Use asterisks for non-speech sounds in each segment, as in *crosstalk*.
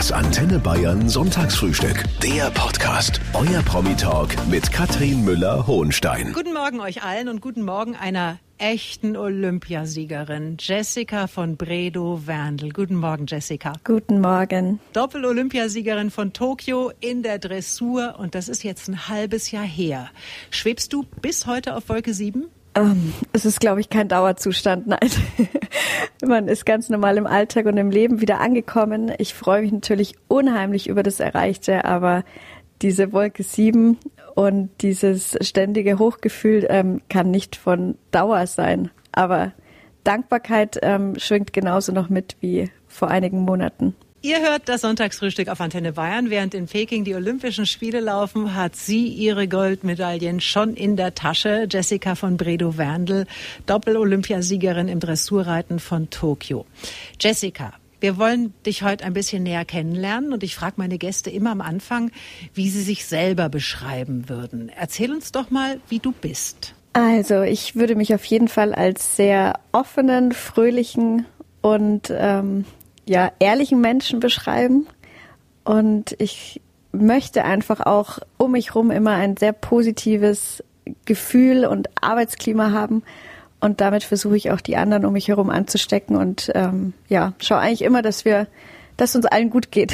Das Antenne Bayern Sonntagsfrühstück. Der Podcast. Euer Promi-Talk mit Katrin Müller-Hohenstein. Guten Morgen euch allen und guten Morgen einer echten Olympiasiegerin, Jessica von Bredow-Werndl. Guten Morgen, Jessica. Guten Morgen. Doppel-Olympiasiegerin von Tokio in der Dressur und das ist jetzt ein halbes Jahr her. Schwebst du bis heute auf Wolke 7? Ähm, es ist, glaube ich, kein Dauerzustand. Nein. *laughs* Man ist ganz normal im Alltag und im Leben wieder angekommen. Ich freue mich natürlich unheimlich über das Erreichte, aber diese Wolke 7 und dieses ständige Hochgefühl ähm, kann nicht von Dauer sein. Aber Dankbarkeit ähm, schwingt genauso noch mit wie vor einigen Monaten. Ihr hört das Sonntagsfrühstück auf Antenne Bayern. Während in Peking die Olympischen Spiele laufen, hat sie ihre Goldmedaillen schon in der Tasche. Jessica von Bredow-Werndl, Doppel-Olympiasiegerin im Dressurreiten von Tokio. Jessica, wir wollen dich heute ein bisschen näher kennenlernen und ich frage meine Gäste immer am Anfang, wie sie sich selber beschreiben würden. Erzähl uns doch mal, wie du bist. Also, ich würde mich auf jeden Fall als sehr offenen, fröhlichen und ähm, ja, ehrlichen Menschen beschreiben. Und ich möchte einfach auch um mich herum immer ein sehr positives Gefühl und Arbeitsklima haben. Und damit versuche ich auch die anderen um mich herum anzustecken und ähm, ja, schaue eigentlich immer, dass wir, dass uns allen gut geht.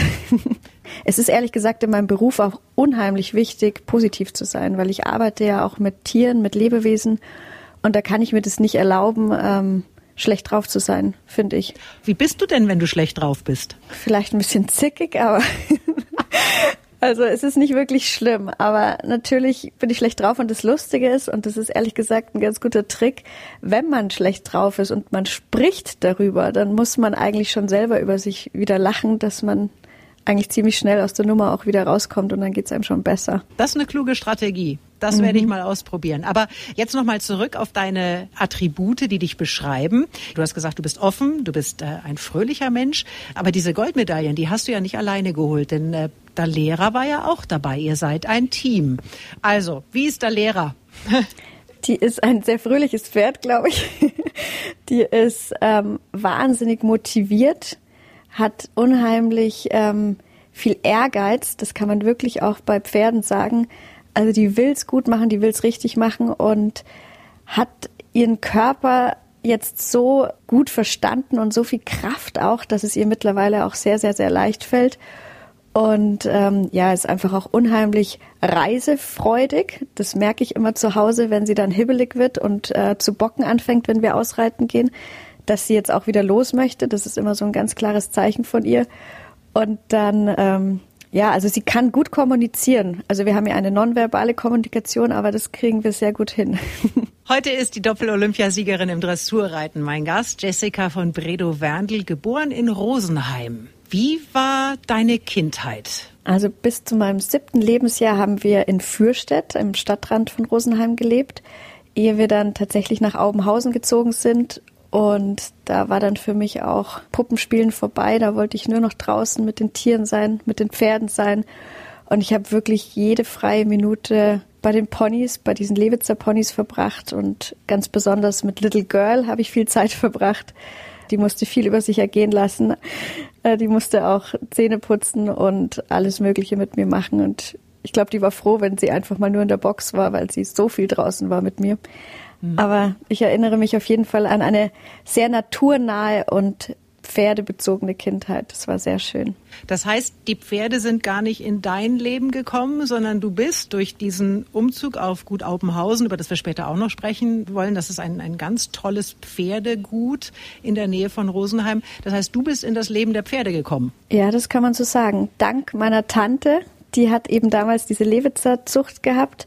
*laughs* es ist ehrlich gesagt in meinem Beruf auch unheimlich wichtig, positiv zu sein, weil ich arbeite ja auch mit Tieren, mit Lebewesen und da kann ich mir das nicht erlauben, ähm, schlecht drauf zu sein, finde ich. Wie bist du denn, wenn du schlecht drauf bist? Vielleicht ein bisschen zickig, aber *laughs* also es ist nicht wirklich schlimm. Aber natürlich bin ich schlecht drauf und das Lustige ist, und das ist ehrlich gesagt ein ganz guter Trick, wenn man schlecht drauf ist und man spricht darüber, dann muss man eigentlich schon selber über sich wieder lachen, dass man eigentlich ziemlich schnell aus der Nummer auch wieder rauskommt und dann geht es einem schon besser. Das ist eine kluge Strategie. Das mhm. werde ich mhm. mal ausprobieren. Aber jetzt nochmal zurück auf deine Attribute, die dich beschreiben. Du hast gesagt, du bist offen, du bist äh, ein fröhlicher Mensch. Aber diese Goldmedaillen, die hast du ja nicht alleine geholt, denn äh, der Lehrer war ja auch dabei. Ihr seid ein Team. Also, wie ist der Lehrer? *laughs* Die ist ein sehr fröhliches Pferd, glaube ich. *laughs* Die ist ähm, wahnsinnig motiviert hat unheimlich ähm, viel Ehrgeiz. Das kann man wirklich auch bei Pferden sagen. Also die will's gut machen, die will's richtig machen und hat ihren Körper jetzt so gut verstanden und so viel Kraft auch, dass es ihr mittlerweile auch sehr, sehr, sehr leicht fällt. Und ähm, ja, ist einfach auch unheimlich reisefreudig. Das merke ich immer zu Hause, wenn sie dann hibbelig wird und äh, zu bocken anfängt, wenn wir ausreiten gehen dass sie jetzt auch wieder los möchte. Das ist immer so ein ganz klares Zeichen von ihr. Und dann, ähm, ja, also sie kann gut kommunizieren. Also wir haben ja eine nonverbale Kommunikation, aber das kriegen wir sehr gut hin. *laughs* Heute ist die Doppel-Olympiasiegerin im Dressurreiten mein Gast, Jessica von Bredow-Werndl, geboren in Rosenheim. Wie war deine Kindheit? Also bis zu meinem siebten Lebensjahr haben wir in Fürstedt, im Stadtrand von Rosenheim gelebt, ehe wir dann tatsächlich nach Aubenhausen gezogen sind und da war dann für mich auch Puppenspielen vorbei. Da wollte ich nur noch draußen mit den Tieren sein, mit den Pferden sein. Und ich habe wirklich jede freie Minute bei den Ponys, bei diesen Lewitzer Ponys verbracht. Und ganz besonders mit Little Girl habe ich viel Zeit *laughs* verbracht. Die musste viel über sich ergehen lassen. Äh, die musste auch Zähne putzen und alles Mögliche mit mir machen. Und ich glaube, die war froh, wenn sie einfach mal nur in der Box war, weil sie so viel draußen war mit mir. Mhm. Aber ich erinnere mich auf jeden Fall an eine sehr naturnahe und pferdebezogene Kindheit. Das war sehr schön. Das heißt, die Pferde sind gar nicht in dein Leben gekommen, sondern du bist durch diesen Umzug auf Gut Aupenhausen, über das wir später auch noch sprechen wollen, das ist ein, ein ganz tolles Pferdegut in der Nähe von Rosenheim. Das heißt, du bist in das Leben der Pferde gekommen. Ja, das kann man so sagen. Dank meiner Tante, die hat eben damals diese Lewitzer Zucht gehabt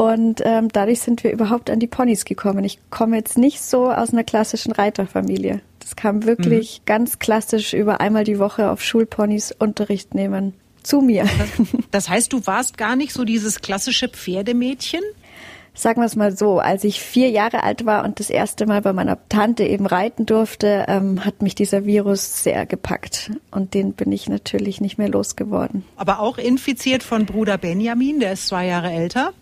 und ähm, dadurch sind wir überhaupt an die Ponys gekommen. Ich komme jetzt nicht so aus einer klassischen Reiterfamilie. Das kam wirklich mhm. ganz klassisch über einmal die Woche auf Schulponys Unterricht nehmen zu mir. Das heißt, du warst gar nicht so dieses klassische Pferdemädchen? Sagen wir es mal so, als ich vier Jahre alt war und das erste Mal bei meiner Tante eben reiten durfte, ähm, hat mich dieser Virus sehr gepackt. Und den bin ich natürlich nicht mehr losgeworden. Aber auch infiziert von Bruder Benjamin, der ist zwei Jahre älter.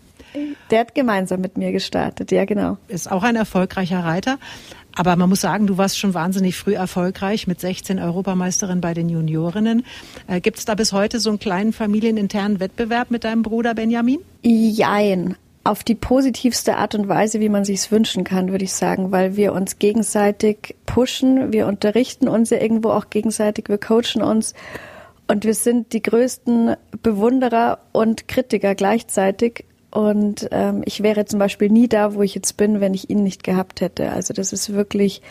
Der hat gemeinsam mit mir gestartet, ja genau. Ist auch ein erfolgreicher Reiter. Aber man muss sagen, du warst schon wahnsinnig früh erfolgreich mit 16 Europameisterin bei den Juniorinnen. Äh, Gibt es da bis heute so einen kleinen familieninternen Wettbewerb mit deinem Bruder Benjamin? Jein. Auf die positivste Art und Weise, wie man sich wünschen kann, würde ich sagen, weil wir uns gegenseitig pushen, wir unterrichten uns ja irgendwo auch gegenseitig, wir coachen uns und wir sind die größten Bewunderer und Kritiker gleichzeitig. Und ähm, ich wäre zum Beispiel nie da, wo ich jetzt bin, wenn ich ihn nicht gehabt hätte. Also das ist wirklich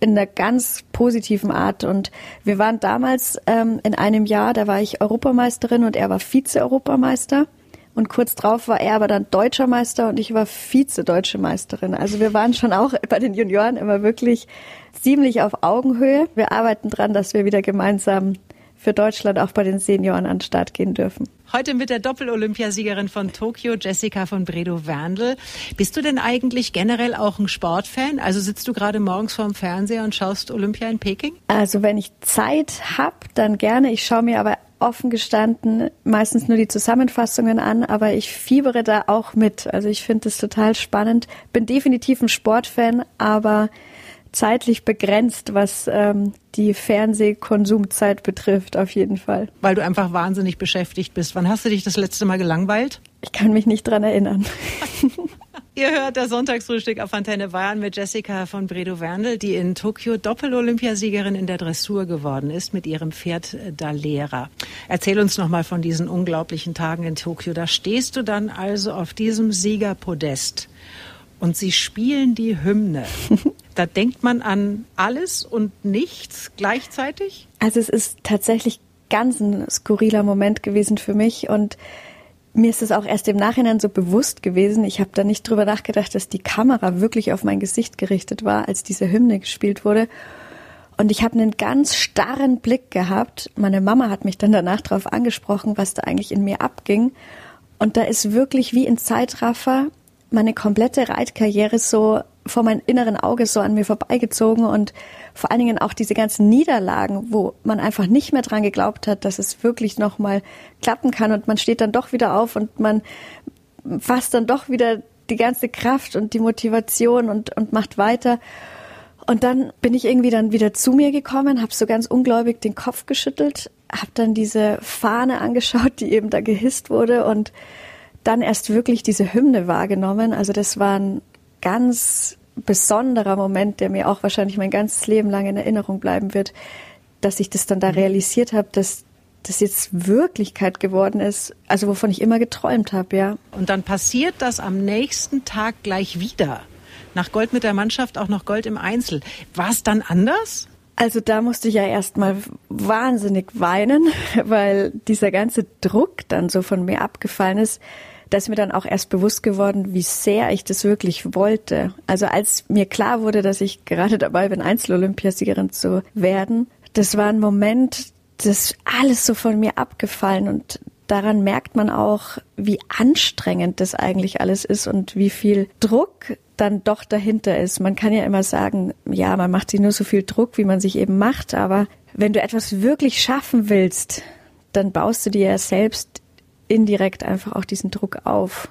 in einer ganz positiven Art. Und wir waren damals ähm, in einem Jahr, da war ich Europameisterin und er war Vize-Europameister. Und kurz drauf war er aber dann deutscher Meister und ich war Vize-deutsche Meisterin. Also wir waren schon auch bei den Junioren immer wirklich ziemlich auf Augenhöhe. Wir arbeiten dran, dass wir wieder gemeinsam für Deutschland auch bei den Senioren an den Start gehen dürfen. Heute mit der Doppel-Olympiasiegerin von Tokio, Jessica von Bredow-Werndl. Bist du denn eigentlich generell auch ein Sportfan? Also sitzt du gerade morgens vorm Fernseher und schaust Olympia in Peking? Also wenn ich Zeit habe, dann gerne. Ich schaue mir aber offen gestanden meistens nur die Zusammenfassungen an, aber ich fiebere da auch mit. Also ich finde es total spannend. Bin definitiv ein Sportfan, aber zeitlich begrenzt, was ähm, die Fernsehkonsumzeit betrifft, auf jeden Fall. Weil du einfach wahnsinnig beschäftigt bist. Wann hast du dich das letzte Mal gelangweilt? Ich kann mich nicht dran erinnern. *laughs* Ihr hört das Sonntagsfrühstück auf Antenne Bayern mit Jessica von Bredow-Werndl, die in Tokio Doppel-Olympiasiegerin in der Dressur geworden ist mit ihrem Pferd äh, Dalera. Erzähl uns noch mal von diesen unglaublichen Tagen in Tokio. Da stehst du dann also auf diesem Siegerpodest und sie spielen die Hymne. *laughs* Da denkt man an alles und nichts gleichzeitig? Also es ist tatsächlich ganz ein skurriler Moment gewesen für mich und mir ist es auch erst im Nachhinein so bewusst gewesen. Ich habe da nicht drüber nachgedacht, dass die Kamera wirklich auf mein Gesicht gerichtet war, als diese Hymne gespielt wurde. Und ich habe einen ganz starren Blick gehabt. Meine Mama hat mich dann danach darauf angesprochen, was da eigentlich in mir abging. Und da ist wirklich wie in Zeitraffer meine komplette Reitkarriere so vor meinem inneren Auge so an mir vorbeigezogen und vor allen Dingen auch diese ganzen Niederlagen, wo man einfach nicht mehr dran geglaubt hat, dass es wirklich nochmal klappen kann und man steht dann doch wieder auf und man fasst dann doch wieder die ganze Kraft und die Motivation und, und macht weiter. Und dann bin ich irgendwie dann wieder zu mir gekommen, habe so ganz ungläubig den Kopf geschüttelt, habe dann diese Fahne angeschaut, die eben da gehisst wurde und dann erst wirklich diese Hymne wahrgenommen. Also das war ein ganz besonderer Moment, der mir auch wahrscheinlich mein ganzes Leben lang in Erinnerung bleiben wird, dass ich das dann da mhm. realisiert habe, dass das jetzt Wirklichkeit geworden ist, also wovon ich immer geträumt habe, ja. Und dann passiert das am nächsten Tag gleich wieder. Nach Gold mit der Mannschaft auch noch Gold im Einzel. War es dann anders? Also da musste ich ja erstmal wahnsinnig weinen, *laughs* weil dieser ganze Druck dann so von mir abgefallen ist da ist mir dann auch erst bewusst geworden, wie sehr ich das wirklich wollte. Also als mir klar wurde, dass ich gerade dabei bin, Einzelolympiasiegerin zu werden, das war ein Moment, das alles so von mir abgefallen und daran merkt man auch, wie anstrengend das eigentlich alles ist und wie viel Druck dann doch dahinter ist. Man kann ja immer sagen, ja, man macht sich nur so viel Druck, wie man sich eben macht, aber wenn du etwas wirklich schaffen willst, dann baust du dir ja selbst indirekt einfach auch diesen Druck auf.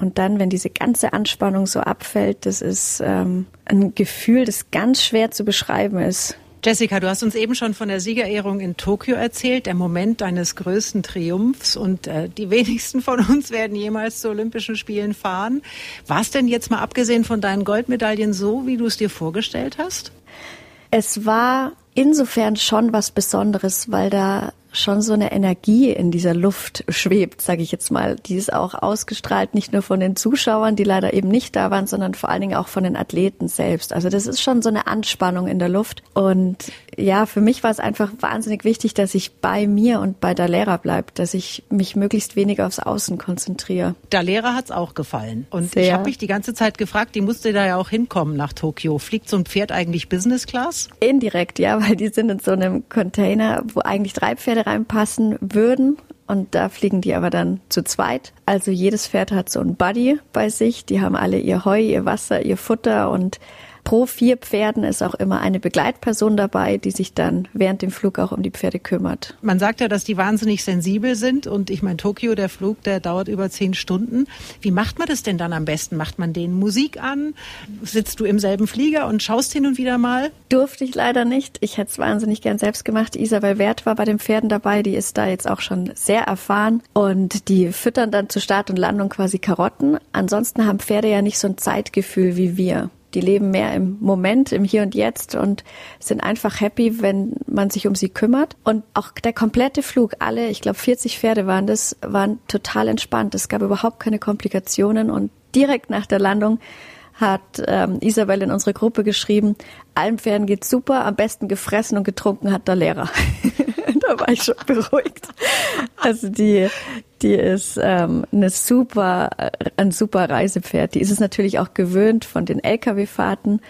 Und dann, wenn diese ganze Anspannung so abfällt, das ist ähm, ein Gefühl, das ganz schwer zu beschreiben ist. Jessica, du hast uns eben schon von der Siegerehrung in Tokio erzählt, der Moment deines größten Triumphs. Und äh, die wenigsten von uns *laughs* werden jemals zu Olympischen Spielen fahren. War es denn jetzt mal abgesehen von deinen Goldmedaillen so, wie du es dir vorgestellt hast? Es war insofern schon was Besonderes, weil da schon so eine Energie in dieser Luft schwebt, sage ich jetzt mal. Die ist auch ausgestrahlt, nicht nur von den Zuschauern, die leider eben nicht da waren, sondern vor allen Dingen auch von den Athleten selbst. Also das ist schon so eine Anspannung in der Luft. Und ja, für mich war es einfach wahnsinnig wichtig, dass ich bei mir und bei der Lehrer bleibe, dass ich mich möglichst wenig aufs Außen konzentriere. Der Lehrer hat's auch gefallen. Und Sehr. ich habe mich die ganze Zeit gefragt, die musste da ja auch hinkommen nach Tokio. Fliegt so ein Pferd eigentlich Business Class? Indirekt, ja, weil die sind in so einem Container, wo eigentlich drei Pferde reinpassen würden. Und da fliegen die aber dann zu zweit. Also jedes Pferd hat so ein Buddy bei sich. Die haben alle ihr Heu, ihr Wasser, ihr Futter und pro vier Pferden ist auch immer eine Begleitperson dabei, die sich dann während dem Flug auch um die Pferde kümmert. Man sagt ja, dass die wahnsinnig sensibel sind und ich meine, Tokio, der Flug, der dauert über zehn Stunden. Wie macht man das denn dann am besten? Macht man denen Musik an? Sitzt du im selben Flieger und schaust hin und wieder mal? Durfte ich leider nicht. Ich hätte es wahnsinnig gern selbst gemacht. Isabel Wert war bei den Pferden dabei, die ist da jetzt auch schon sehr erfahren und die füttern dann zu Start und Landung quasi Karotten. Ansonsten haben Pferde ja nicht so ein Zeitgefühl wie wir die leben mehr im Moment, im Hier und Jetzt und sind einfach happy, wenn man sich um sie kümmert. Und auch der komplette Flug, alle, ich glaube 40 Pferde waren das, waren total entspannt. Es gab überhaupt keine Komplikationen und direkt nach der Landung hat ähm, Isabel in unsere Gruppe geschrieben, allen Pferden geht's super, am besten gefressen und getrunken hat der Lehrer. *laughs* war ich schon *laughs* beruhigt. Also die, die ist ähm, eine super, ein super Reisepferd. Die ist es natürlich auch gewöhnt von den Lkw-Fahrten.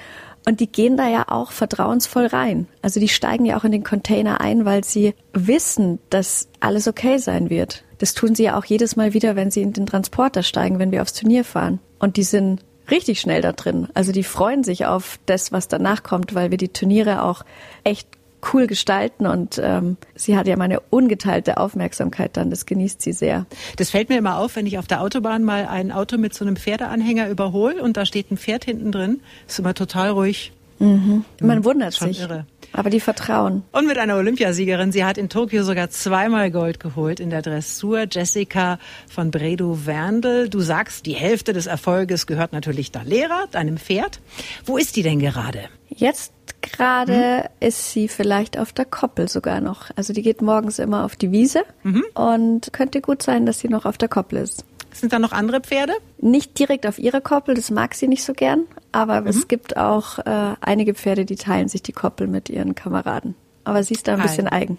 Und die gehen da ja auch vertrauensvoll rein. Also die steigen ja auch in den Container ein, weil sie wissen, dass alles okay sein wird. Das tun sie ja auch jedes Mal wieder, wenn sie in den Transporter steigen, wenn wir aufs Turnier fahren. Und die sind richtig schnell da drin. Also die freuen sich auf das, was danach kommt, weil wir die Turniere auch echt cool gestalten und ähm, sie hat ja meine ungeteilte Aufmerksamkeit dann, das genießt sie sehr. Das fällt mir immer auf, wenn ich auf der Autobahn mal ein Auto mit so einem Pferdeanhänger überhole und da steht ein Pferd hinten drin, ist immer total ruhig. Mhm. Man wundert sich. Irre. Aber die vertrauen. Und mit einer Olympiasiegerin. Sie hat in Tokio sogar zweimal Gold geholt in der Dressur. Jessica von Bredow Werndl. Du sagst, die Hälfte des Erfolges gehört natürlich der Lehrer, deinem Pferd. Wo ist die denn gerade? Jetzt gerade mhm. ist sie vielleicht auf der Koppel sogar noch. Also die geht morgens immer auf die Wiese mhm. und könnte gut sein, dass sie noch auf der Koppel ist. Sind da noch andere Pferde? Nicht direkt auf ihrer Koppel, das mag sie nicht so gern. Aber mhm. es gibt auch äh, einige Pferde, die teilen sich die Koppel mit ihren Kameraden. Aber sie ist da ein bisschen eigen.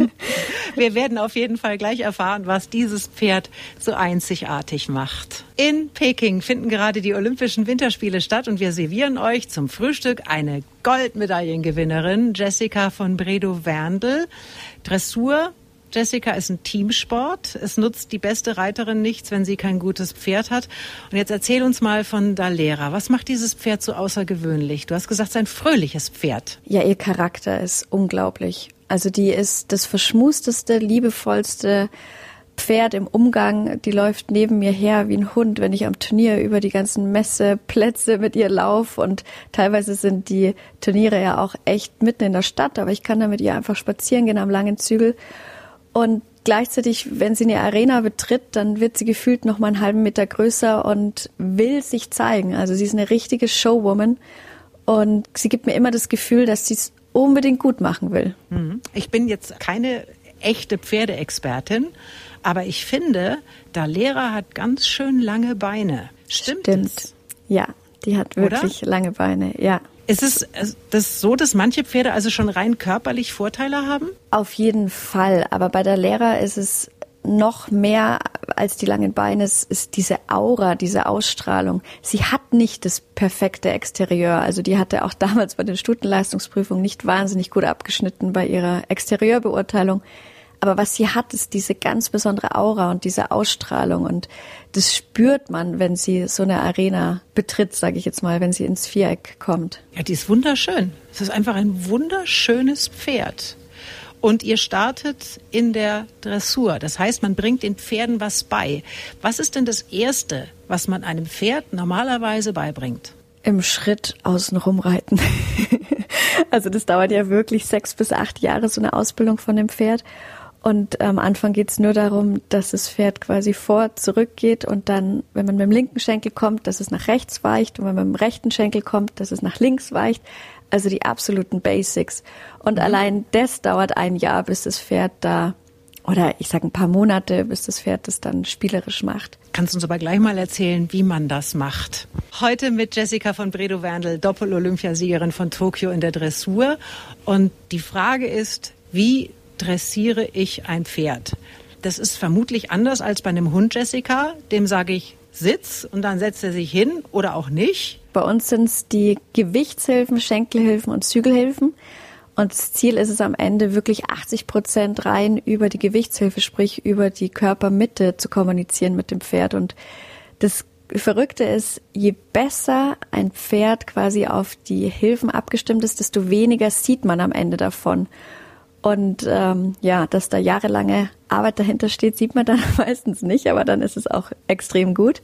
*laughs* Wir werden auf jeden Fall gleich erfahren, was dieses Pferd so einzigartig macht. In Peking finden gerade die Olympischen Winterspiele statt und wir servieren euch zum Frühstück eine Goldmedaillengewinnerin, Jessica von Bredow-Werndl. Dressur Jessica ist ein Teamsport. Es nutzt die beste Reiterin nichts, wenn sie kein gutes Pferd hat. Und jetzt erzähl uns mal von Dalera. Was macht dieses Pferd so außergewöhnlich? Du hast gesagt, es ist ein fröhliches Pferd. Ja, ihr Charakter ist unglaublich. Also die ist das verschmusteste, liebevollste Pferd im Umgang, die läuft neben mir her wie ein Hund, wenn ich am Turnier über die ganzen Messeplätze mit ihr laufe. Und teilweise sind die Turniere ja auch echt mitten in der Stadt, aber ich kann da mit ihr einfach spazieren gehen am langen Zügel. Und gleichzeitig, wenn sie eine Arena betritt, dann wird sie gefühlt noch mal einen halben Meter größer und will sich zeigen. Also sie ist eine richtige Showwoman und sie gibt mir immer das Gefühl, dass sie es unbedingt gut machen will. Mhm. Ich bin jetzt keine echte Pferdeexpertin, aber ich finde, der Lehrer hat ganz schön lange Beine. Stimmt, Stimmt. Das? Ja, die hat wirklich Oder? lange Beine, ja. Ist es das so, dass manche Pferde also schon rein körperlich Vorteile haben? Auf jeden Fall. Aber bei der Lehrer ist es noch mehr als die langen Beine ist, ist diese Aura, diese Ausstrahlung. Sie hat nicht das perfekte Exterieur. Also die hatte auch *laughs* damals bei den Stutenleistungsprüfungen nicht wahnsinnig gut abgeschnitten bei ihrer Exterieurbeurteilung. Aber was sie hat, ist diese ganz besondere Aura und diese Ausstrahlung. Und das spürt man, wenn sie so eine Arena betritt, sage ich jetzt mal, wenn sie ins Viereck kommt. Ja, die ist wunderschön. Es ist einfach ein wunderschönes Pferd. Und ihr startet in der Dressur. Das heißt, man bringt den Pferden was bei. Was ist denn das Erste, was man einem Pferd normalerweise beibringt? Im Schritt außenrum reiten. *laughs* also das dauert ja wirklich sechs bis acht Jahre, so eine Ausbildung von dem Pferd. Und am Anfang geht es nur darum, dass das Pferd quasi vor, zurück geht und dann, wenn man mit dem linken Schenkel kommt, dass es nach rechts weicht und wenn man mit dem rechten Schenkel kommt, dass es nach links weicht. Also die absoluten Basics. Und mhm. allein das dauert ein Jahr, bis das Pferd da oder ich sage ein paar Monate, bis das Pferd das dann spielerisch macht. Kannst du uns aber gleich mal erzählen, wie man das macht. Heute mit Jessica von Bredow-Werndl, Doppel-Olympiasiegerin von Tokio in der Dressur. Und die Frage ist, wie dressiere ich ein Pferd. Das ist vermutlich anders als bei einem Hund, Jessica. Dem sage ich Sitz und dann setzt er sich hin oder auch nicht. Bei uns sind es die Gewichtshilfen, Schenkelhilfen und Zügelhilfen. Und das Ziel ist es am Ende wirklich 80 Prozent rein über die Gewichtshilfe, sprich über die Körpermitte zu kommunizieren mit dem Pferd. Und das Verrückte ist, je besser ein Pferd quasi auf die Hilfen abgestimmt ist, desto weniger sieht man am Ende davon. Und ähm, ja, dass da jahrelange Arbeit dahinter steht, sieht man dann *laughs* meistens nicht, aber dann ist es auch extrem gut.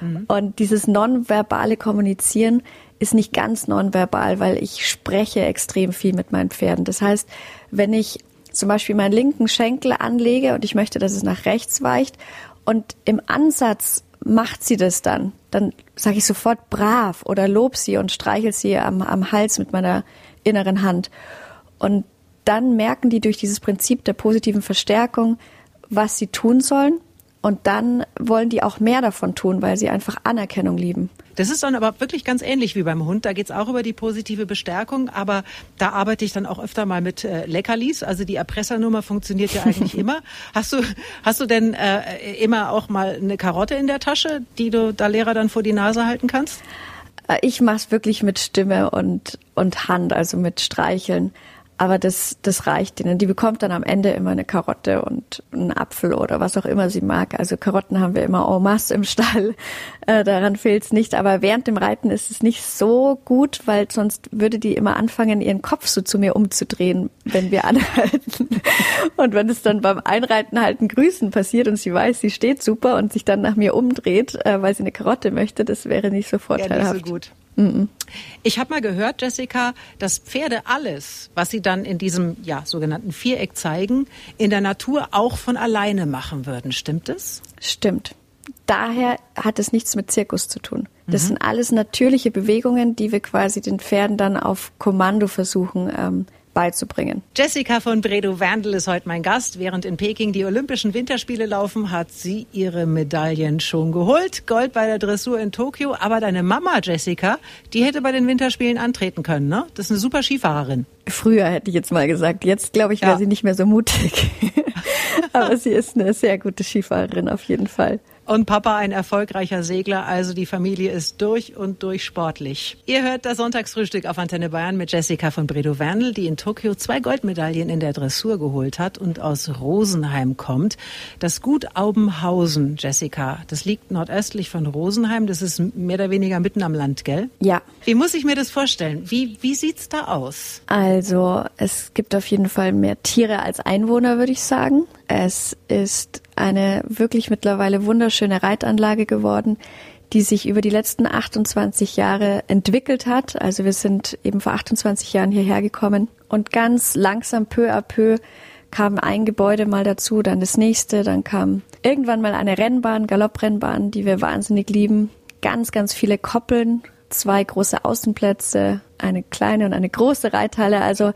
Mhm. Und dieses nonverbale Kommunizieren ist nicht ganz nonverbal, weil ich spreche extrem viel mit meinen Pferden. Das heißt, wenn ich zum Beispiel meinen linken Schenkel anlege und ich möchte, dass es nach rechts weicht und im Ansatz macht sie das dann, dann sage ich sofort brav oder lob sie und streichel sie am, am Hals mit meiner inneren Hand. Und dann merken die durch dieses Prinzip der positiven Verstärkung, was sie tun sollen. Und dann wollen die auch mehr davon tun, weil sie einfach Anerkennung lieben. Das ist dann aber wirklich ganz ähnlich wie beim Hund. Da geht es auch über die positive Bestärkung, aber da arbeite ich dann auch öfter mal mit äh, Leckerlis. Also die Erpressernummer funktioniert ja eigentlich *laughs* immer. Hast du, hast du denn äh, immer auch mal eine Karotte in der Tasche, die du da Lehrer dann vor die Nase halten kannst? Äh, ich mache es wirklich mit Stimme und, und Hand, also mit Streicheln. Aber das, das reicht ihnen. Die bekommt dann am Ende immer eine Karotte und einen Apfel oder was auch immer sie mag. Also Karotten haben wir immer en masse im Stall. *laughs* Äh, daran fehlt es nicht. Aber während dem Reiten ist es nicht so gut, weil sonst würde die immer anfangen, ihren Kopf so zu mir umzudrehen, wenn wir *laughs* anhalten. und wenn es dann beim Einreiten halt ein Grüßen passiert und sie weiß, sie steht super und sich dann nach mir umdreht, äh, weil sie eine Karotte möchte, das wäre nicht so vorteilhaft. Ja, nicht so gut. Ich habe mal gehört, Jessica, dass Pferde alles, was sie dann in diesem ja, sogenannten Viereck zeigen, in der Natur auch von alleine machen würden. Stimmt es? Stimmt. Daher hat es nichts mit Zirkus zu tun. Das mhm. sind alles natürliche Bewegungen, die wir quasi den Pferden dann auf Kommando versuchen ähm, beizubringen. Jessica von Bredow-Werndl ist heute mein Gast. Während in Peking die Olympischen Winterspiele laufen, hat sie ihre Medaillen schon geholt. Gold bei der Dressur in Tokio. Aber deine Mama, Jessica, die hätte bei den Winterspielen antreten können, ne? Das ist eine super Skifahrerin. Früher hätte ich jetzt mal gesagt. Jetzt glaube ich, wäre ja. sie nicht mehr so mutig. *laughs* Aber sie ist eine sehr gute Skifahrerin auf jeden Fall. Und Papa ein erfolgreicher Segler, also die Familie ist durch und durch sportlich. Ihr hört das Sonntagsfrühstück auf Antenne Bayern mit Jessica von Bredow-Wernl, die in Tokio zwei Goldmedaillen in der Dressur geholt hat und aus Rosenheim kommt. Das Gut Aubenhausen, Jessica, das liegt nordöstlich von Rosenheim. Das ist mehr oder weniger mitten am Land, gell? Ja. Wie muss ich mir das vorstellen? Wie, wie sieht's da aus? Also, es gibt auf jeden Fall mehr Tiere als Einwohner, würde ich sagen. Es ist eine wirklich mittlerweile wunderschöne Reitanlage geworden, die sich über die letzten 28 Jahre entwickelt hat. Also wir sind eben vor 28 Jahren hierher gekommen und ganz langsam peu à peu kam ein Gebäude mal dazu, dann das nächste, dann kam irgendwann mal eine Rennbahn, Galopprennbahn, die wir wahnsinnig lieben, ganz, ganz viele Koppeln, zwei große Außenplätze, eine kleine und eine große Reithalle. Also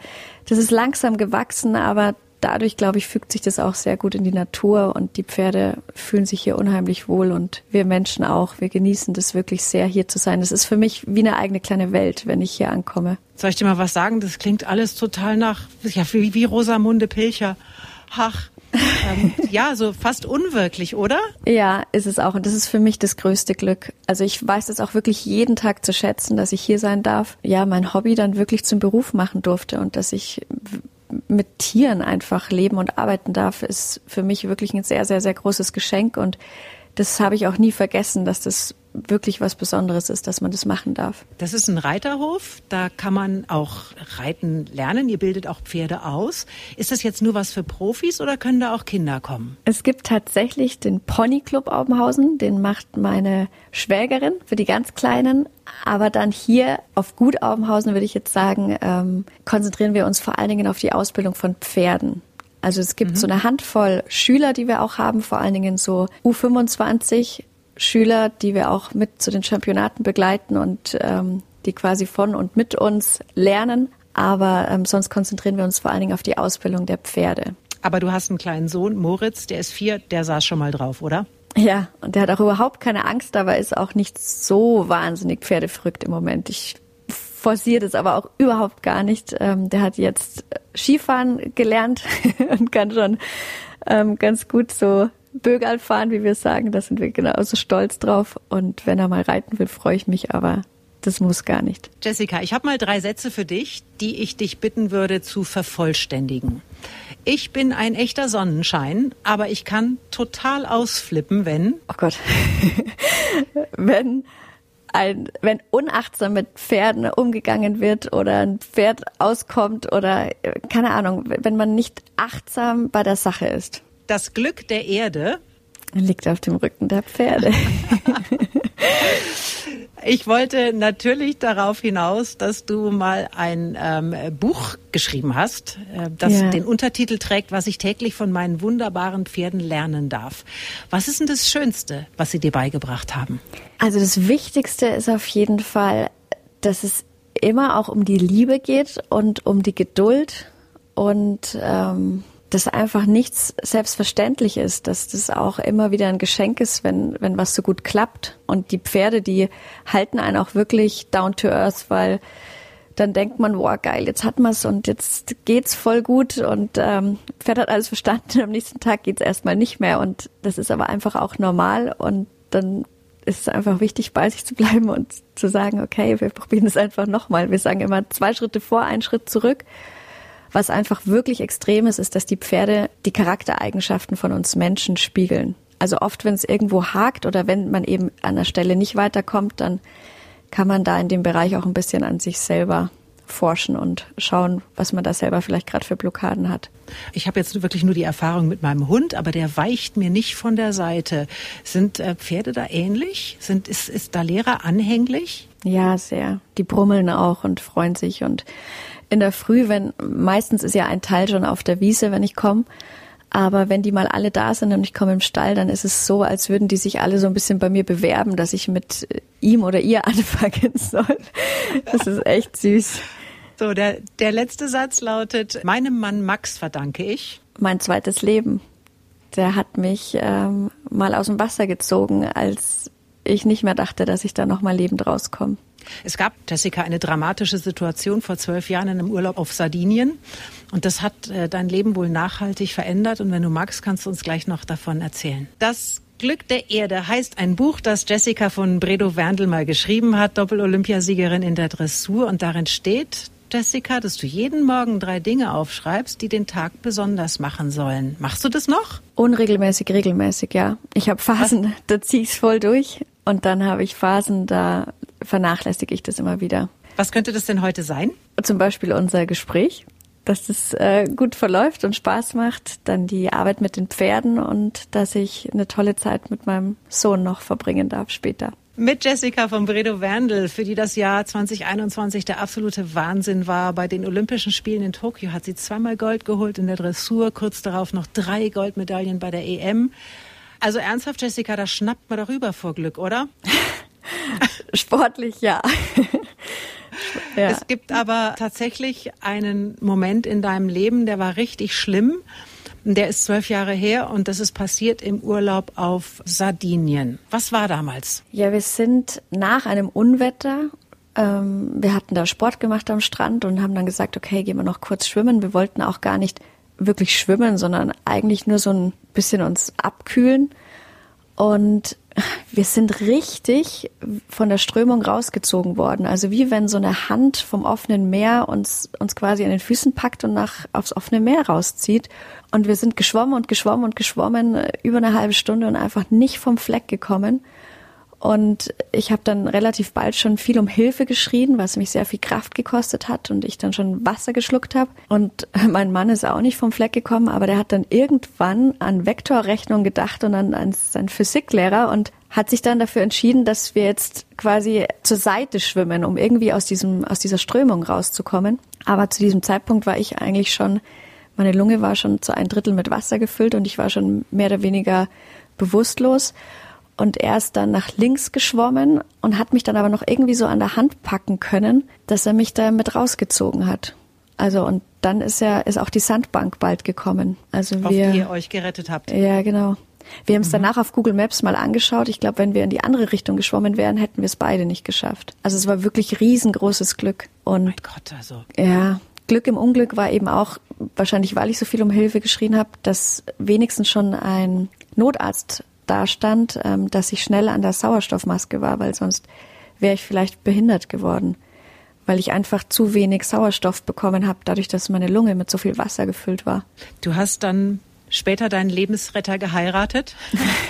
das ist langsam gewachsen, aber dadurch, glaube ich, fügt sich das auch sehr gut in die Natur und die Pferde fühlen sich hier unheimlich wohl und wir Menschen auch. Wir genießen das wirklich sehr, hier zu sein. Das ist für mich wie eine eigene kleine Welt, wenn ich hier ankomme. Soll ich dir mal was sagen? Das klingt alles total nach, ja, wie, wie Rosamunde Pilcher. Ach, ähm, *laughs* ja, so fast unwirklich, oder? Ja, ist es auch. Und das ist für mich das größte Glück. Also ich weiß es auch wirklich jeden Tag zu schätzen, dass ich hier sein darf. Ja, mein Hobby dann wirklich zum Beruf machen durfte und dass ich mit Tieren einfach leben und arbeiten darf, ist für mich wirklich ein sehr, sehr, sehr großes Geschenk. Und das habe ich auch nie vergessen, dass das wirklich was Besonderes ist, dass man das machen darf. Das ist ein Reiterhof, da kann man auch reiten lernen. Ihr bildet auch Pferde aus. Ist das jetzt nur was für Profis oder können da auch Kinder kommen? Es gibt tatsächlich den Ponyclub Aubenhausen, den macht meine Schwägerin für die ganz Kleinen. Aber dann hier auf Gut Aubenhausen würde ich jetzt sagen, ähm, konzentrieren wir uns vor allen Dingen auf die Ausbildung von Pferden. Also es gibt mhm. so eine Handvoll Schüler, die wir auch haben, vor allen Dingen so U25 Schüler, die wir auch mit zu den Championaten begleiten und ähm, die quasi von und mit uns lernen. Aber ähm, sonst konzentrieren wir uns vor allen Dingen auf die Ausbildung der Pferde. Aber du hast einen kleinen Sohn, Moritz, der ist vier, der saß schon mal drauf, oder? Ja, und der hat auch überhaupt keine Angst, aber ist auch nicht so wahnsinnig pferdeverrückt im Moment. Ich forciere das aber auch überhaupt gar nicht. Ähm, der hat jetzt Skifahren gelernt *laughs* und kann schon ähm, ganz gut so Bögerl fahren, wie wir sagen. Da sind wir genauso stolz drauf. Und wenn er mal reiten will, freue ich mich, aber das muss gar nicht. Jessica, ich habe mal drei Sätze für dich, die ich dich bitten würde zu vervollständigen. Ich bin ein echter Sonnenschein, aber ich kann total ausflippen, wenn. Oh Gott. *laughs* wenn ein, wenn unachtsam mit Pferden umgegangen wird oder ein Pferd auskommt oder keine Ahnung, wenn man nicht achtsam bei der Sache ist. Das Glück der Erde liegt auf dem Rücken der Pferde. *laughs* Ich wollte natürlich darauf hinaus, dass du mal ein ähm, Buch geschrieben hast, äh, das ja. den Untertitel trägt, was ich täglich von meinen wunderbaren Pferden lernen darf. Was ist denn das Schönste, was sie dir beigebracht haben? Also das Wichtigste ist auf jeden Fall, dass es immer auch um die Liebe geht und um die Geduld und ähm, das einfach nichts selbstverständlich ist, dass das auch immer wieder ein Geschenk ist, wenn, wenn was so gut klappt. Und die Pferde, die halten einen auch wirklich down to earth, weil dann denkt man, boah, geil, jetzt hat man's und jetzt geht's voll gut und ähm, Pferd hat alles verstanden. Am nächsten Tag geht's erstmal nicht mehr und das ist aber einfach auch normal und dann ist es einfach wichtig, bei sich zu bleiben und zu sagen, okay, wir probieren es einfach nochmal. Wir sagen immer zwei Schritte vor, einen Schritt zurück was einfach wirklich extrem ist, ist, dass die Pferde die Charaktereigenschaften von uns Menschen spiegeln. Also oft, wenn es irgendwo hakt oder wenn man eben an der Stelle nicht weiterkommt, dann kann man da in dem Bereich auch ein bisschen an sich selber forschen und schauen, was man da selber vielleicht gerade für Blockaden hat. Ich habe jetzt wirklich nur die Erfahrung mit meinem Hund, aber der weicht mir nicht von der Seite. Sind äh, Pferde da ähnlich? Sind, ist, ist da Lehrer anhänglich? Ja, sehr. Die brummeln auch und freuen sich und in der Früh, wenn meistens ist ja ein Teil schon auf der Wiese, wenn ich komme. Aber wenn die mal alle da sind und ich komme im Stall, dann ist es so, als würden die sich alle so ein bisschen bei mir bewerben, dass ich mit ihm oder ihr *laughs* anfangen soll. Das ist echt süß. So, der, der letzte Satz lautet, meinem Mann Max verdanke ich. Mein zweites Leben. Der hat mich ähm, mal aus dem Wasser gezogen, als ich nicht mehr dachte, dass ich da noch mal lebend rauskomme. Es gab, Jessica, eine dramatische Situation vor zwölf Jahren in einem Urlaub auf Sardinien. Und das hat äh, dein Leben wohl nachhaltig verändert. Und wenn du magst, kannst du uns gleich noch davon erzählen. Das Glück der Erde heißt ein Buch, das Jessica von Bredow Werndl mal geschrieben hat, Doppel-Olympiasiegerin in der Dressur. Und darin steht, Jessica, dass du jeden Morgen drei Dinge aufschreibst, die den Tag besonders machen sollen. Machst du das noch? Unregelmäßig, regelmäßig, ja. Ich habe Phasen, Was? *laughs* da ziehe ich es voll durch. Und dann habe ich Phasen, da vernachlässige ich das immer wieder. Was könnte das denn heute sein? Zum Beispiel unser Gespräch, dass das äh, gut verläuft und Spaß macht. Dann die Arbeit mit den Pferden und dass ich eine tolle Zeit mit meinem Sohn noch verbringen darf später. Mit Jessica von Bredow Werndl, für die das Jahr 2021 der absolute Wahnsinn war. Bei den Olympischen Spielen in Tokio hat sie zweimal Gold geholt in der Dressur, kurz darauf noch drei Goldmedaillen bei der EM. Also ernsthaft, Jessica, da schnappt man darüber vor Glück, oder? *laughs* Sportlich ja. ja. Es gibt aber tatsächlich einen Moment in deinem Leben, der war richtig schlimm. Der ist zwölf Jahre her und das ist passiert im Urlaub auf Sardinien. Was war damals? Ja, wir sind nach einem Unwetter. Ähm, wir hatten da Sport gemacht am Strand und haben dann gesagt, okay, gehen wir noch kurz schwimmen. Wir wollten auch gar nicht wirklich schwimmen, sondern eigentlich nur so ein bisschen uns abkühlen. Und wir sind richtig von der Strömung rausgezogen worden. Also wie wenn so eine Hand vom offenen Meer uns, uns quasi an den Füßen packt und nach, aufs offene Meer rauszieht. Und wir sind geschwommen und geschwommen und geschwommen äh, über eine halbe Stunde und einfach nicht vom Fleck gekommen. Und ich habe dann relativ bald schon viel um Hilfe geschrien, was mich sehr viel Kraft gekostet hat und ich dann schon Wasser geschluckt habe. Und *laughs* mein Mann ist auch nicht vom Fleck gekommen, aber der hat dann irgendwann an Vektorrechnung gedacht und an, an seinen Physiklehrer und hat sich dann dafür entschieden, dass wir jetzt quasi zur Seite schwimmen, um irgendwie aus diesem aus dieser Strömung rauszukommen. Aber zu diesem Zeitpunkt war ich eigentlich schon, meine Lunge war schon zu ein Drittel mit Wasser gefüllt und ich war schon mehr oder weniger bewusstlos. Und er ist dann nach links geschwommen und hat mich dann aber noch irgendwie so an der Hand packen können, dass er mich da mit rausgezogen hat. Also und dann ist er ist auch die Sandbank bald gekommen. Also wir, auf die ihr euch gerettet habt. Ja, genau. Wir haben es mhm. danach auf Google Maps mal angeschaut. Ich glaube, wenn wir in die andere Richtung geschwommen wären, hätten wir es beide nicht geschafft. Also es war wirklich riesengroßes Glück. Und mein Gott, also. Ja, Glück im Unglück war eben auch, wahrscheinlich weil ich so viel um Hilfe geschrien habe, dass wenigstens schon ein Notarzt da stand, ähm, dass ich schnell an der Sauerstoffmaske war, weil sonst wäre ich vielleicht behindert geworden, weil ich einfach zu wenig Sauerstoff bekommen habe, dadurch, dass meine Lunge mit so viel Wasser gefüllt war. Du hast dann später deinen Lebensretter geheiratet.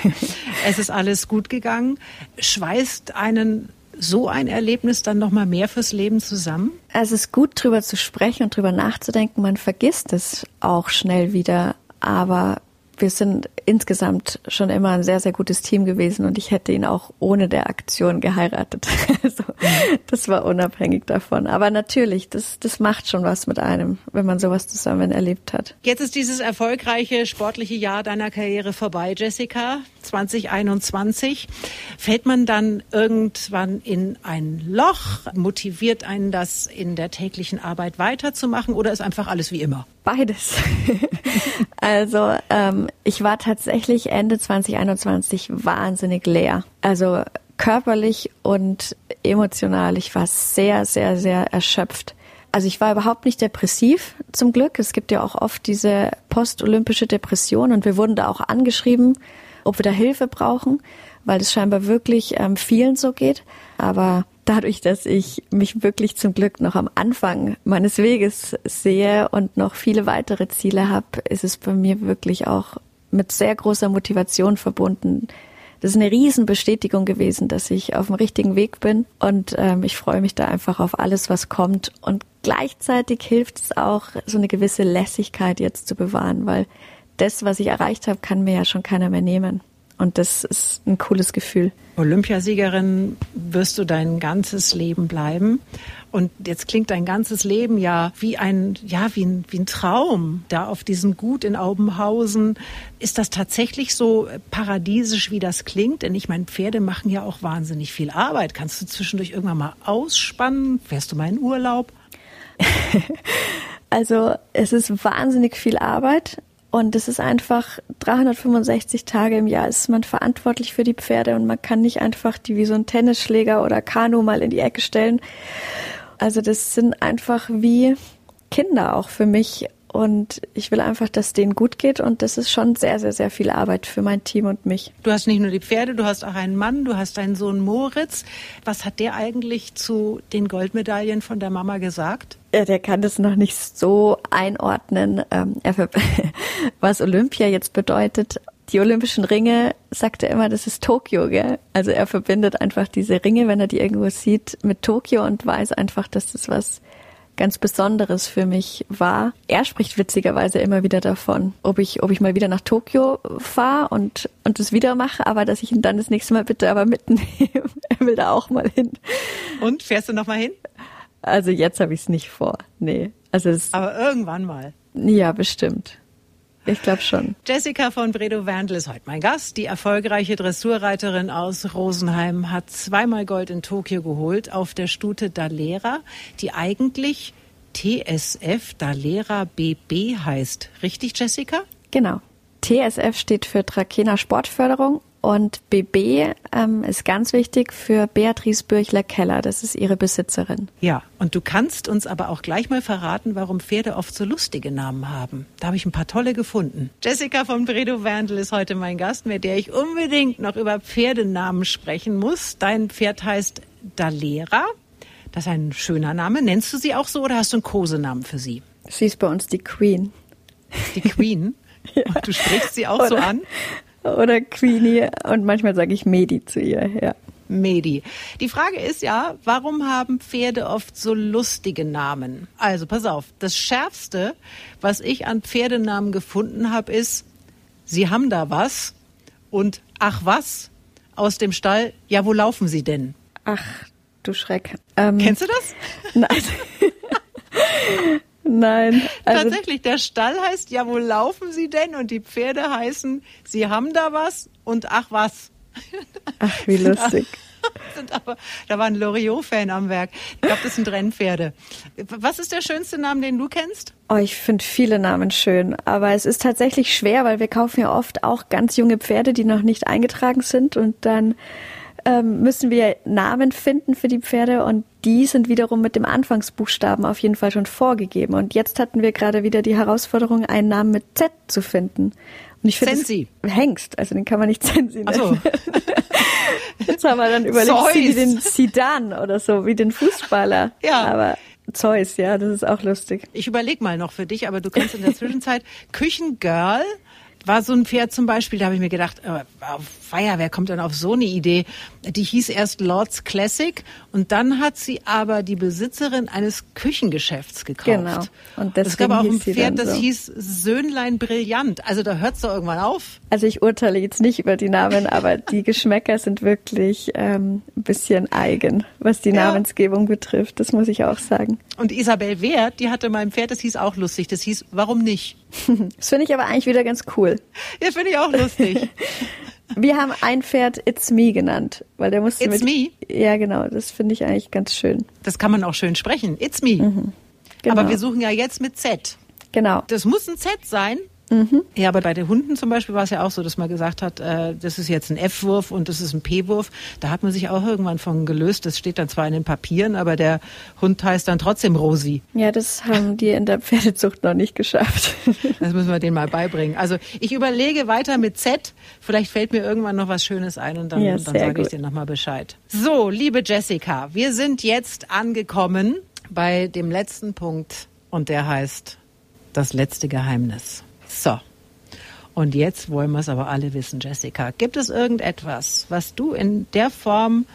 *laughs* es ist alles gut gegangen. Schweißt einen so ein Erlebnis dann noch mal mehr fürs Leben zusammen? Es ist gut drüber zu sprechen und drüber nachzudenken. Man vergisst es auch schnell wieder, aber wir sind insgesamt schon immer ein sehr, sehr gutes Team gewesen und ich hätte ihn auch ohne der Aktion geheiratet. *laughs* Also, das war unabhängig davon. Aber natürlich, das, das macht schon was mit einem, wenn man sowas zusammen erlebt hat. Jetzt ist dieses erfolgreiche sportliche Jahr deiner Karriere vorbei, Jessica, 2021. Fällt man dann irgendwann in ein Loch? Motiviert einen das in der täglichen Arbeit weiterzumachen oder ist einfach alles wie immer? Beides. *laughs* *laughs* also ähm, ich war tatsächlich Ende 2021 wahnsinnig leer. Also körperlich und emotional. Ich war sehr, sehr, sehr erschöpft. Also ich war überhaupt nicht depressiv, zum Glück. Es gibt ja auch oft diese postolympische Depression und wir wurden da auch angeschrieben, ob wir da Hilfe brauchen, weil es scheinbar wirklich ähm, vielen so geht. Aber dadurch, dass ich mich wirklich zum Glück noch am Anfang meines Weges sehe und noch viele weitere Ziele habe, ist es bei mir wirklich auch mit sehr großer Motivation verbunden. Das ist eine Riesenbestätigung gewesen, dass ich auf dem richtigen Weg bin und ähm, ich freue mich da einfach auf alles, was kommt. Und gleichzeitig hilft es auch, so eine gewisse Lässigkeit jetzt zu bewahren, weil das, was ich erreicht habe, kann mir ja schon keiner mehr nehmen. Und das ist ein cooles Gefühl. Olympiasiegerin wirst du dein ganzes Leben bleiben. Und jetzt klingt dein ganzes Leben ja wie ein, ja, wie ein, wie ein Traum da auf diesem Gut in Aubenhausen. Ist das tatsächlich so paradiesisch, wie das klingt? Denn ich meine, Pferde machen ja auch wahnsinnig viel Arbeit. Kannst du zwischendurch irgendwann mal ausspannen? Fährst du mal in Urlaub? *laughs* also, es ist wahnsinnig viel Arbeit. Und es ist einfach 365 Tage im Jahr ist man verantwortlich für die Pferde und man kann nicht einfach die wie so ein Tennisschläger oder Kanu mal in die Ecke stellen. Also das sind einfach wie Kinder auch für mich und ich will einfach, dass denen gut geht und das ist schon sehr, sehr, sehr viel Arbeit für mein Team und mich. Du hast nicht nur die Pferde, du hast auch einen Mann, du hast deinen Sohn Moritz. Was hat der eigentlich zu den Goldmedaillen von der Mama gesagt? Ja, der kann das noch nicht so einordnen, ähm, *laughs* was Olympia jetzt bedeutet. Die Olympischen Ringe sagt er immer, das ist Tokio, gell? Also er verbindet einfach diese Ringe, wenn er die irgendwo sieht, mit Tokio und weiß einfach, dass das was ganz Besonderes für mich war. Er spricht witzigerweise immer wieder davon, ob ich, ob ich mal wieder nach Tokio fahre und, und das wieder mache, aber dass ich ihn dann das nächste Mal bitte aber mitnehme. *laughs* er will da auch mal hin. Und fährst du noch mal hin? Also jetzt habe ich es nicht vor. Nee. Also es, aber irgendwann mal. Ja, bestimmt. Ich glaube schon. Jessica von Bredow-Werndl ist heute mein Gast. Die erfolgreiche Dressurreiterin aus Rosenheim hat zweimal Gold in Tokio geholt auf der Stute Dalera, die eigentlich TSF Dalera BB heißt. Richtig, Jessica? Genau. TSF steht für Trakehner Sportförderung und BB ähm, ist ganz wichtig für Beatrice Bürchler-Keller. Das ist ihre Besitzerin. Ja, und du kannst uns aber auch gleich mal verraten, warum Pferde oft so lustige Namen haben. Da habe ich ein paar tolle gefunden. Jessica von Bredow Werndl ist heute mein Gast, mit der ich unbedingt noch über Pferdenamen sprechen muss. Dein Pferd heißt Dalera. Das ist ein schöner Name. Nennst du sie auch so oder hast du einen Kosenamen für sie? Sie ist bei uns die Queen. Die Queen? *laughs* ja. Und du sprichst sie auch oder, so an? Oder Queenie und manchmal sage ich Medi zu ihr, ja. Medi. Die Frage ist ja, warum haben Pferde oft so lustige Namen? Also pass auf, das Schärfste, was ich an Pferdenamen gefunden habe, ist, sie haben da was und ach was aus dem Stall, ja, wo laufen sie denn? Ach, du Schreck. Ähm, Kennst du das? *laughs* Nein. *laughs* Nein. Also Tatsächlich, der Stall heißt, ja, wo laufen Sie denn? Und die Pferde heißen, Sie haben da was und ach was. *laughs* Ach, wie lustig. *laughs* Aber, da war ein Loriot-Fan am Werk. Ich glaube, das sind Rennpferde. Was ist der schönste Name, den du kennst? Oh, ich finde viele Namen schön, aber es ist tatsächlich schwer, weil wir kaufen ja oft auch ganz junge Pferde, die noch nicht eingetragen sind und dann ähm, müssen wir Namen finden für die Pferde und die sind wiederum mit dem Anfangsbuchstaben auf jeden Fall schon vorgegeben. Und jetzt hatten wir gerade wieder die Herausforderung, einen Namen mit Z zu finden. Und ich finde. Hengst, also den kann man nicht *laughs* Sensi nennen. So. Jetzt haben wir dann *laughs* überlegt, Zeus. wie den Sidan oder so, wie den Fußballer. Ja. Aber Zeus, ja, das ist auch lustig. Ich überlege mal noch für dich, aber du kannst in der Zwischenzeit Küchengirl war so ein Pferd zum Beispiel, da habe ich mir gedacht, äh, Feier, wer kommt denn auf so eine Idee? Die hieß erst Lords Classic und dann hat sie aber die Besitzerin eines Küchengeschäfts gekauft. Genau. Und es gab auch ein Pferd, das so. hieß Söhnlein Brillant. Also da hört es doch irgendwann auf. Also ich urteile jetzt nicht über die Namen, aber die Geschmäcker sind wirklich ähm, ein bisschen eigen, was die ja. Namensgebung betrifft. Das muss ich auch sagen. Und Isabel Wert, die hatte mein Pferd, das hieß auch lustig. Das hieß Warum nicht? *laughs* Das finde ich aber eigentlich wieder ganz cool. Ja, finde ich auch lustig. *laughs* Wir haben ein Pferd It's Me genannt, weil der musste It's mit, Me? Ja, genau, das finde ich eigentlich ganz schön. Das kann man auch schön sprechen. It's Me. Mhm, genau. Aber wir suchen ja jetzt mit Z. Genau. Das muss ein Z sein. Mhm. Ja, aber bei den Hunden zum Beispiel war es ja auch so, dass man gesagt hat, äh, das ist jetzt ein F-Wurf und das ist ein P-Wurf. Da hat man sich auch irgendwann von gelöst. Das steht dann zwar in den Papieren, aber der Hund heißt dann trotzdem Rosi. Ja, das haben die in der Pferdezucht noch nicht geschafft. *laughs* Das müssen wir denen mal beibringen. Also ich überlege weiter mit Z. Vielleicht fällt mir irgendwann noch was Schönes ein und dann, ja, dann sage ich dir nochmal Bescheid. So, liebe Jessica, wir sind jetzt angekommen bei dem letzten Punkt und der heißt das letzte Geheimnis. So. Und jetzt wollen wir es aber alle wissen, Jessica. Gibt es irgendetwas, was du in der Form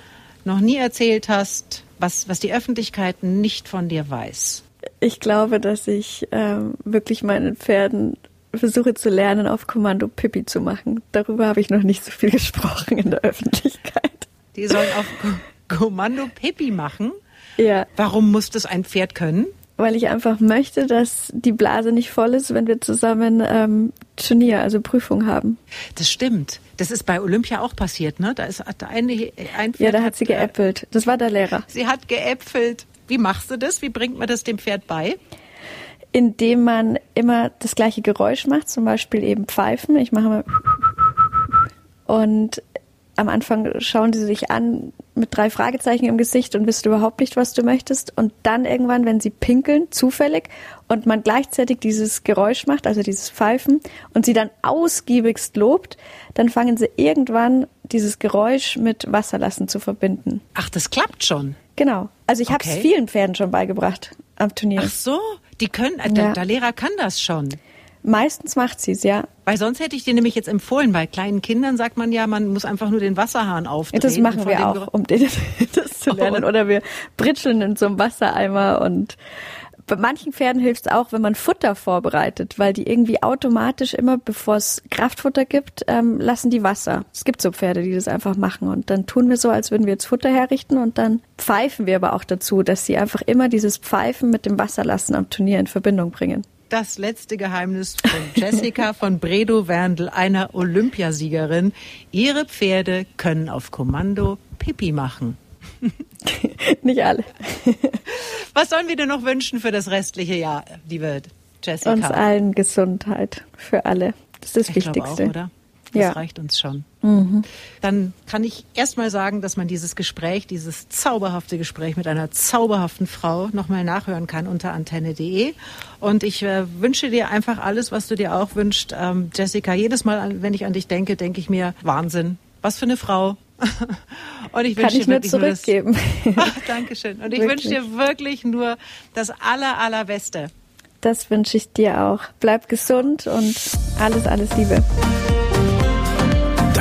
noch nie erzählt hast, was, was die Öffentlichkeit nicht von dir weiß? Ich glaube, dass ich ähm, wirklich meinen Pferden versuche zu lernen, auf Kommando Pippi zu machen. Darüber habe ich noch nicht so viel gesprochen in der Öffentlichkeit. Die sollen auf Kommando Pippi machen? Ja. Warum muss das ein Pferd können? Weil ich einfach möchte, dass die Blase nicht voll ist, wenn wir zusammen ähm, Turnier, also Prüfung haben. Das stimmt. Das ist bei Olympia auch passiert, ne? Da ist eine, ein Pferd Ja, da hat sie geäppelt. Das war der Lehrer. Sie hat geäpfelt. Wie machst du das? Wie bringt man das dem Pferd bei? Indem man immer das gleiche Geräusch macht, zum Beispiel eben Pfeifen. Ich mache mal und am Anfang schauen sie sich an mit drei Fragezeichen im Gesicht und wissen überhaupt nicht, was du möchtest. Und dann irgendwann, wenn sie pinkeln, zufällig, und man gleichzeitig dieses Geräusch macht, also dieses Pfeifen, und sie dann ausgiebigst lobt, dann fangen sie irgendwann dieses Geräusch mit Wasserlassen zu verbinden. Ach, das klappt schon. Genau. Also ich okay. habe es vielen Pferden schon beigebracht am Turnier. Ach so, die können, äh, ja. der, der Lehrer kann das schon. Meistens macht sie es, ja. Weil sonst hätte ich dir nämlich jetzt empfohlen, bei kleinen Kindern sagt man ja, man muss einfach nur den Wasserhahn aufdrehen. Ja, das machen wir auch, um *laughs* das zu lernen. Oh. Oder wir britscheln in so einem Wassereimer und bei manchen Pferden hilft es auch, wenn man Futter vorbereitet, weil die irgendwie automatisch immer, bevor es Kraftfutter gibt, ähm, lassen die Wasser. Es gibt so Pferde, die das einfach machen und dann tun wir so, als würden wir jetzt Futter herrichten und dann pfeifen wir aber auch dazu, dass sie einfach immer dieses Pfeifen mit dem Wasserlassen am Turnier in Verbindung bringen das letzte Geheimnis von Jessica von Bredow Werndl, einer Olympiasiegerin. Ihre Pferde können auf Kommando Pipi machen. *laughs* Nicht alle. *laughs* Was sollen wir dir noch wünschen für das restliche Jahr, liebe Jessica? Uns allen Gesundheit für alle. Das ist das ich Wichtigste. Auch, oder? Das ja. reicht uns schon. Mhm. Dann kann ich erst mal sagen, dass man dieses Gespräch, dieses zauberhafte Gespräch mit einer zauberhaften Frau nochmal nachhören kann unter antenne.de. Und ich äh, wünsche dir einfach alles, was du dir auch wünschst. Ähm, Jessica, jedes Mal, wenn ich an dich denke, denke ich mir, Wahnsinn. Was für eine Frau. *laughs* *laughs* Und ich wünsche dir wirklich zurückgeben. Nur das, Ach, Dankeschön. Und ich wünsche dir wirklich nur das aller, allerbeste. Das wünsche ich dir auch. Bleib gesund und alles, alles Liebe.